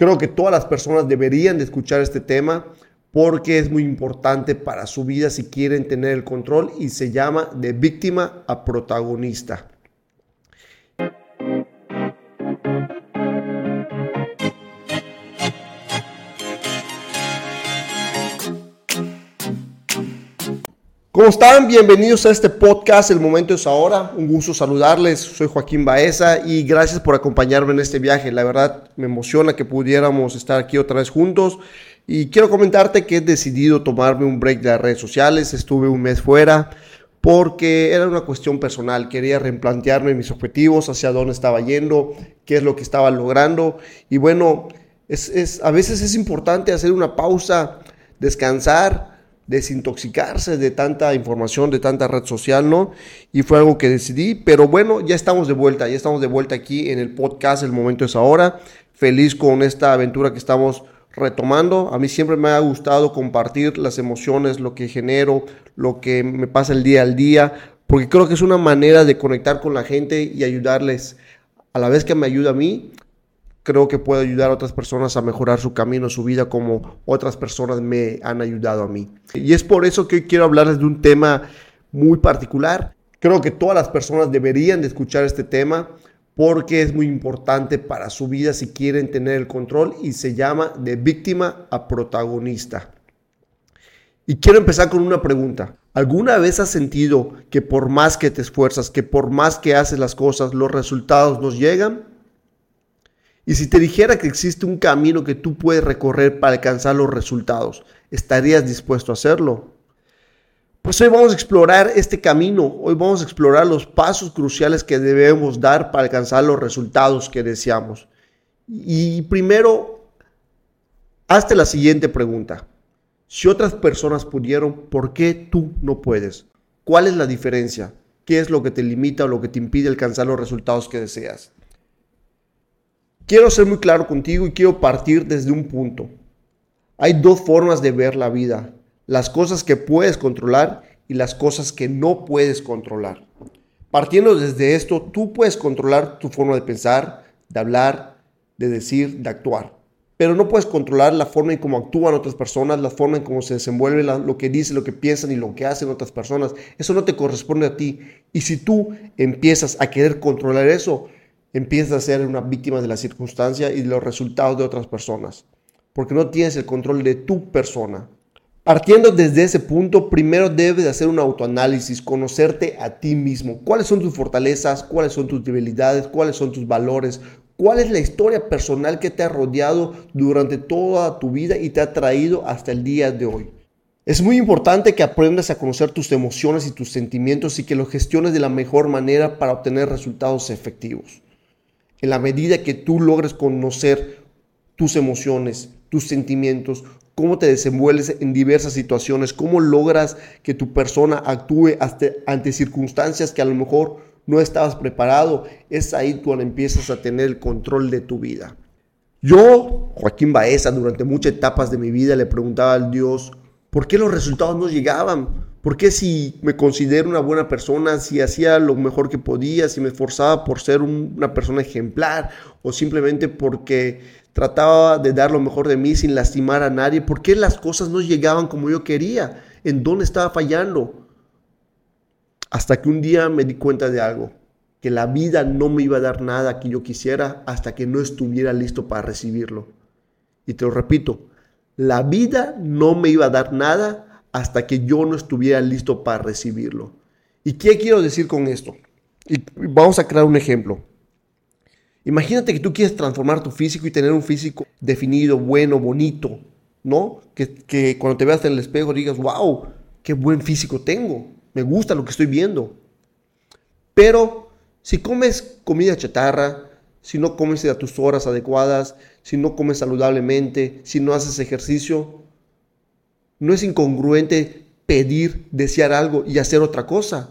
Creo que todas las personas deberían de escuchar este tema porque es muy importante para su vida si quieren tener el control y se llama de víctima a protagonista. ¿Cómo están? Bienvenidos a este podcast, El Momento es Ahora. Un gusto saludarles. Soy Joaquín Baeza y gracias por acompañarme en este viaje. La verdad me emociona que pudiéramos estar aquí otra vez juntos. Y quiero comentarte que he decidido tomarme un break de las redes sociales. Estuve un mes fuera porque era una cuestión personal. Quería replantearme mis objetivos, hacia dónde estaba yendo, qué es lo que estaba logrando. Y bueno, a veces es importante hacer una pausa, descansar desintoxicarse de tanta información, de tanta red social, ¿no? Y fue algo que decidí, pero bueno, ya estamos de vuelta, ya estamos de vuelta aquí en el podcast, el momento es ahora, feliz con esta aventura que estamos retomando. A mí siempre me ha gustado compartir las emociones, lo que genero, lo que me pasa el día al día, porque creo que es una manera de conectar con la gente y ayudarles a la vez que me ayuda a mí creo que puedo ayudar a otras personas a mejorar su camino, su vida, como otras personas me han ayudado a mí. Y es por eso que hoy quiero hablarles de un tema muy particular. Creo que todas las personas deberían de escuchar este tema porque es muy importante para su vida si quieren tener el control y se llama de víctima a protagonista. Y quiero empezar con una pregunta. ¿Alguna vez has sentido que por más que te esfuerzas, que por más que haces las cosas, los resultados nos llegan? Y si te dijera que existe un camino que tú puedes recorrer para alcanzar los resultados, ¿estarías dispuesto a hacerlo? Pues hoy vamos a explorar este camino, hoy vamos a explorar los pasos cruciales que debemos dar para alcanzar los resultados que deseamos. Y primero, hazte la siguiente pregunta. Si otras personas pudieron, ¿por qué tú no puedes? ¿Cuál es la diferencia? ¿Qué es lo que te limita o lo que te impide alcanzar los resultados que deseas? Quiero ser muy claro contigo y quiero partir desde un punto. Hay dos formas de ver la vida. Las cosas que puedes controlar y las cosas que no puedes controlar. Partiendo desde esto, tú puedes controlar tu forma de pensar, de hablar, de decir, de actuar. Pero no puedes controlar la forma en cómo actúan otras personas, la forma en cómo se desenvuelven, lo que dicen, lo que piensan y lo que hacen otras personas. Eso no te corresponde a ti. Y si tú empiezas a querer controlar eso, empiezas a ser una víctima de la circunstancia y de los resultados de otras personas, porque no tienes el control de tu persona. Partiendo desde ese punto, primero debes hacer un autoanálisis, conocerte a ti mismo. ¿Cuáles son tus fortalezas? ¿Cuáles son tus debilidades? ¿Cuáles son tus valores? ¿Cuál es la historia personal que te ha rodeado durante toda tu vida y te ha traído hasta el día de hoy? Es muy importante que aprendas a conocer tus emociones y tus sentimientos y que los gestiones de la mejor manera para obtener resultados efectivos en la medida que tú logres conocer tus emociones, tus sentimientos, cómo te desenvuelves en diversas situaciones, cómo logras que tu persona actúe ante circunstancias que a lo mejor no estabas preparado, es ahí cuando empiezas a tener el control de tu vida. Yo, Joaquín Baeza, durante muchas etapas de mi vida le preguntaba al Dios, ¿por qué los resultados no llegaban? ¿Por qué si me considero una buena persona, si hacía lo mejor que podía, si me esforzaba por ser una persona ejemplar o simplemente porque trataba de dar lo mejor de mí sin lastimar a nadie, por qué las cosas no llegaban como yo quería? ¿En dónde estaba fallando? Hasta que un día me di cuenta de algo, que la vida no me iba a dar nada que yo quisiera hasta que no estuviera listo para recibirlo. Y te lo repito, la vida no me iba a dar nada hasta que yo no estuviera listo para recibirlo. ¿Y qué quiero decir con esto? Vamos a crear un ejemplo. Imagínate que tú quieres transformar tu físico y tener un físico definido, bueno, bonito, ¿no? Que, que cuando te veas en el espejo digas, wow, qué buen físico tengo, me gusta lo que estoy viendo. Pero si comes comida chatarra, si no comes a tus horas adecuadas, si no comes saludablemente, si no haces ejercicio, no es incongruente pedir, desear algo y hacer otra cosa.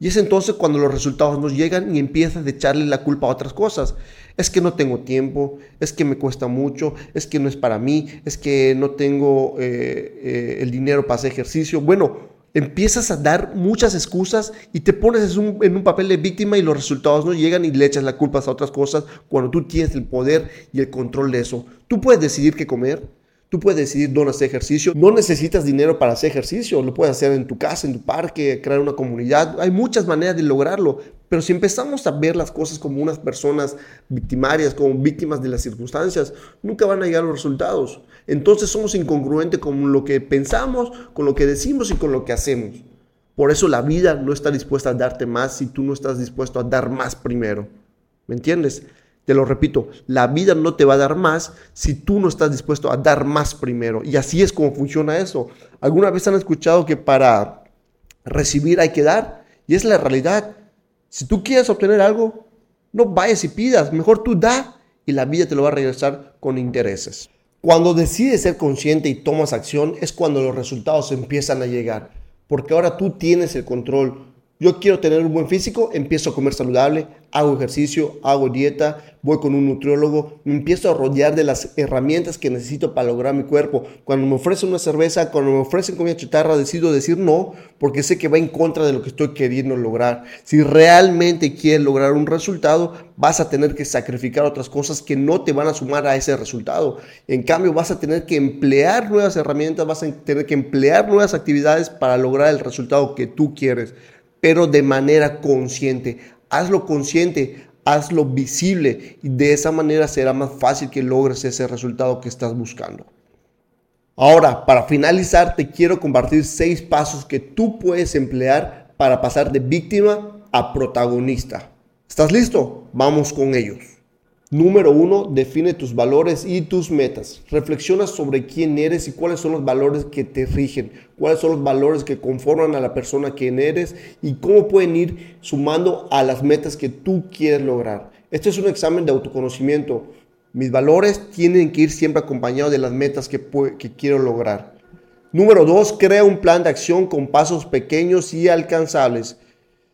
Y es entonces cuando los resultados nos llegan y empiezas a echarle la culpa a otras cosas. Es que no tengo tiempo, es que me cuesta mucho, es que no es para mí, es que no tengo eh, eh, el dinero para hacer ejercicio. Bueno, empiezas a dar muchas excusas y te pones en un, papel de víctima y los resultados no llegan y le echas la culpa a otras cosas cuando tú tienes el poder y el control de eso. Tú puedes decidir qué comer, Tú puedes decidir dónde hacer ejercicio. No necesitas dinero para hacer ejercicio. Lo puedes hacer en tu casa, en tu parque, crear una comunidad. Hay muchas maneras de lograrlo. Pero si empezamos a ver las cosas como unas personas victimarias, como víctimas de las circunstancias, nunca van a llegar los resultados. Entonces somos incongruentes con lo que pensamos, con lo que decimos y con lo que hacemos. Por eso la vida no está dispuesta a darte más si tú no estás dispuesto a dar más primero. ¿Me entiendes? Te lo repito, la vida no te va a dar más si tú no estás dispuesto a dar más primero. Y así es como funciona eso. ¿Alguna vez han escuchado que para recibir hay que dar? Y es la realidad. Si tú quieres obtener algo, no vayas y pidas. Mejor tú da y la vida te lo va a regresar con intereses. Cuando decides ser consciente y tomas acción es cuando los resultados empiezan a llegar. Porque ahora tú tienes el control yo quiero tener un buen físico, empiezo a comer saludable, hago ejercicio, hago dieta, voy con un nutriólogo, me empiezo a rodear de las herramientas que necesito para lograr mi cuerpo. Cuando me ofrecen una cerveza, cuando me ofrecen comida chatarra, decido decir no, porque sé que va en contra de lo que estoy queriendo lograr. Si realmente quieres lograr un resultado, vas a tener que sacrificar otras cosas que no te van a sumar a ese resultado. En cambio, vas a tener que emplear nuevas herramientas, vas a tener que emplear nuevas actividades para lograr el resultado que tú quieres pero de manera consciente. Hazlo consciente, hazlo visible y de esa manera será más fácil que logres ese resultado que estás buscando. Ahora, para finalizar, te quiero compartir seis pasos que tú puedes emplear para pasar de víctima a protagonista. ¿Estás listo? Vamos con ellos. Número uno, define tus valores y tus metas. Reflexiona sobre quién eres y cuáles son los valores que te rigen, cuáles son los valores que conforman a la persona que eres y cómo pueden ir sumando a las metas que tú quieres lograr. Este es un examen de autoconocimiento. Mis valores tienen que ir siempre acompañados de las metas que, que quiero lograr. Número dos, crea un plan de acción con pasos pequeños y alcanzables.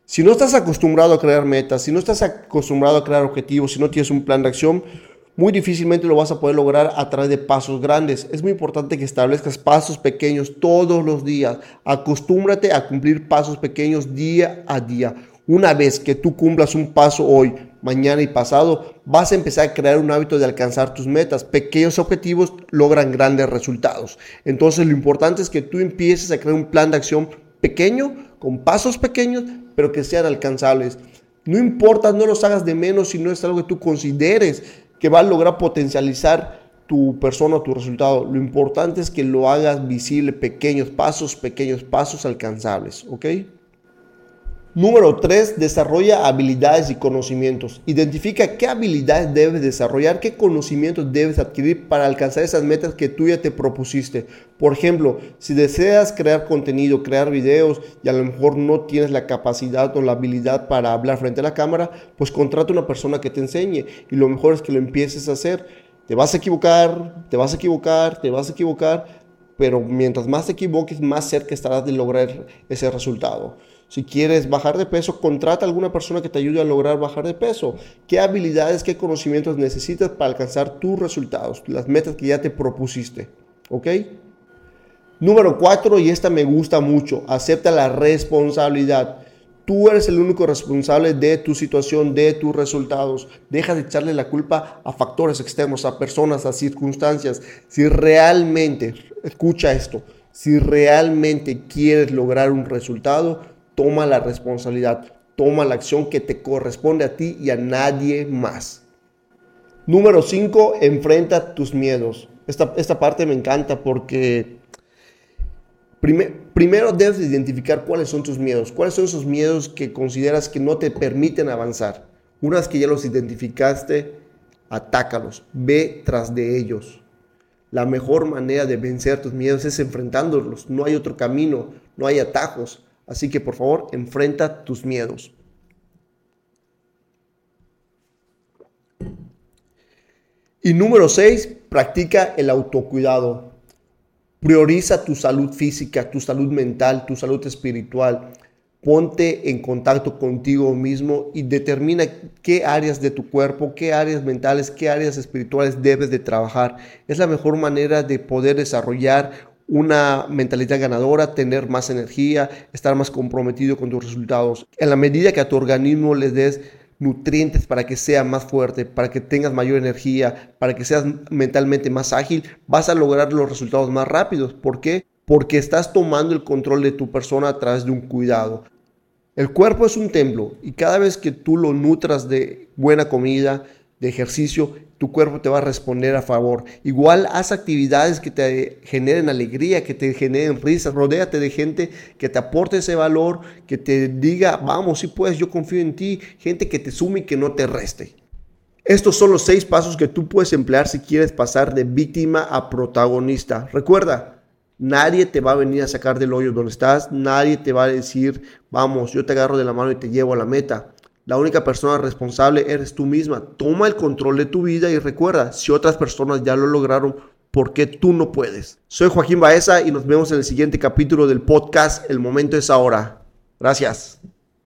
Si no estás acostumbrado a crear metas, si no estás acostumbrado a crear objetivos, si no tienes un plan de acción, muy difícilmente lo vas a poder lograr a través de pasos grandes. Es muy importante que establezcas pasos pequeños todos los días. Acostúmbrate a cumplir pasos pequeños día a día. Una vez que tú cumplas un paso hoy, mañana y pasado, vas a empezar a crear un hábito de alcanzar tus metas. Pequeños objetivos logran grandes resultados. Entonces lo importante es que tú empieces a crear un plan de acción pequeño, con pasos pequeños, pero que sean alcanzables. No importa, no los hagas de menos si no es algo que tú consideres que va a lograr potencializar tu persona o tu resultado. Lo importante es que lo hagas visible, pequeños pasos, pequeños pasos alcanzables, ¿ok? Número 3. Desarrolla habilidades y conocimientos. Identifica qué habilidades debes desarrollar, qué conocimientos debes adquirir para alcanzar esas metas que tú ya te propusiste. Por ejemplo, si deseas crear contenido, crear videos y a lo mejor no tienes la capacidad o la habilidad para hablar frente a la cámara, pues contrata una persona que te enseñe y lo mejor es que lo empieces a hacer. Te vas a equivocar, te vas a equivocar, te vas a equivocar, pero mientras más te equivoques, más cerca estarás de lograr ese resultado. Si quieres bajar de peso, contrata a alguna persona que te ayude a lograr bajar de peso. ¿Qué habilidades, qué conocimientos necesitas para alcanzar tus resultados, las metas que ya te propusiste? ¿Ok? Número cuatro, y esta me gusta mucho, acepta la responsabilidad. Tú eres el único responsable de tu situación, de tus resultados. Deja de echarle la culpa a factores externos, a personas, a circunstancias. Si realmente, escucha esto, si realmente quieres lograr un resultado, toma la responsabilidad, toma la acción que te corresponde a ti y a nadie más. Número 5, enfrenta tus miedos. Esta, esta, parte me encanta porque primero debes identificar cuáles son tus miedos, cuáles son esos miedos que consideras que no te permiten avanzar. Una vez que ya los identificaste, atácalos, ve tras de ellos. La mejor manera de vencer tus miedos es enfrentándolos. No hay otro camino, no hay atajos. Así que por favor, enfrenta tus miedos. Y número 6, practica el autocuidado. Prioriza tu salud física, tu salud mental, tu salud espiritual. Ponte en contacto contigo mismo y determina qué áreas de tu cuerpo, qué áreas mentales, qué áreas espirituales debes de trabajar. Es la mejor manera de poder desarrollar una mentalidad ganadora, tener más energía, estar más comprometido con tus resultados. En la medida que a tu organismo le des nutrientes para que sea más fuerte, para que tengas mayor energía, para que seas mentalmente más ágil, vas a lograr los resultados más rápidos. ¿Por qué? Porque estás tomando el control de tu persona a través de un cuidado. El cuerpo es un templo y cada vez que tú lo nutras de buena comida, de ejercicio, tu cuerpo te va a responder a favor. Igual haz actividades que te generen alegría, que te generen risas. Rodéate de gente que te aporte ese valor, que te diga, vamos, si puedes, yo confío en ti. Gente que te sume y que no te reste. Estos son los seis pasos que tú puedes emplear si quieres pasar de víctima a protagonista. Recuerda, nadie te va a venir a sacar del hoyo donde estás. Nadie te va a decir, vamos, yo te agarro de la mano y te llevo a la meta. La única persona responsable eres tú misma. Toma el control de tu vida y recuerda, si otras personas ya lo lograron, ¿por qué tú no puedes? Soy Joaquín Baeza y nos vemos en el siguiente capítulo del podcast El momento es ahora. Gracias.